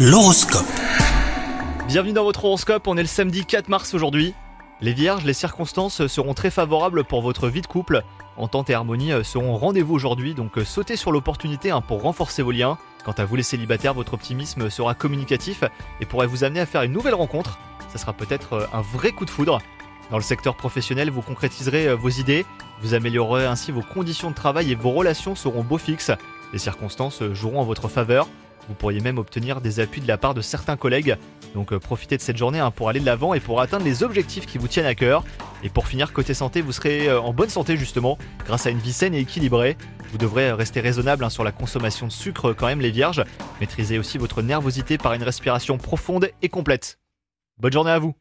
L'horoscope. Bienvenue dans votre horoscope, on est le samedi 4 mars aujourd'hui. Les vierges, les circonstances seront très favorables pour votre vie de couple. Entente et harmonie seront au rendez-vous aujourd'hui, donc sautez sur l'opportunité hein, pour renforcer vos liens. Quant à vous les célibataires, votre optimisme sera communicatif et pourrait vous amener à faire une nouvelle rencontre. Ça sera peut-être un vrai coup de foudre. Dans le secteur professionnel, vous concrétiserez vos idées, vous améliorerez ainsi vos conditions de travail et vos relations seront beau fixes. Les circonstances joueront en votre faveur. Vous pourriez même obtenir des appuis de la part de certains collègues. Donc euh, profitez de cette journée hein, pour aller de l'avant et pour atteindre les objectifs qui vous tiennent à cœur. Et pour finir, côté santé, vous serez euh, en bonne santé justement, grâce à une vie saine et équilibrée. Vous devrez rester raisonnable hein, sur la consommation de sucre quand même les vierges. Maîtrisez aussi votre nervosité par une respiration profonde et complète. Bonne journée à vous